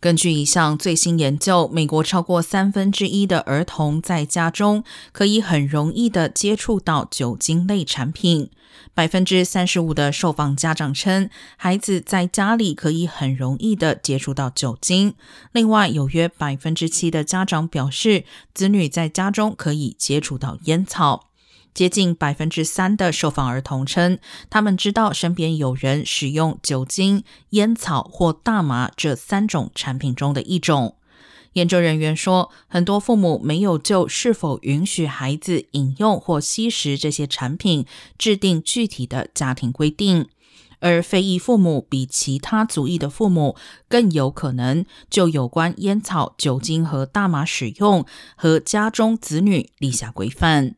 根据一项最新研究，美国超过三分之一的儿童在家中可以很容易的接触到酒精类产品。百分之三十五的受访家长称，孩子在家里可以很容易的接触到酒精。另外，有约百分之七的家长表示，子女在家中可以接触到烟草。接近百分之三的受访儿童称，他们知道身边有人使用酒精、烟草或大麻这三种产品中的一种。研究人员说，很多父母没有就是否允许孩子饮用或吸食这些产品制定具体的家庭规定，而非裔父母比其他族裔的父母更有可能就有关烟草、酒精和大麻使用和家中子女立下规范。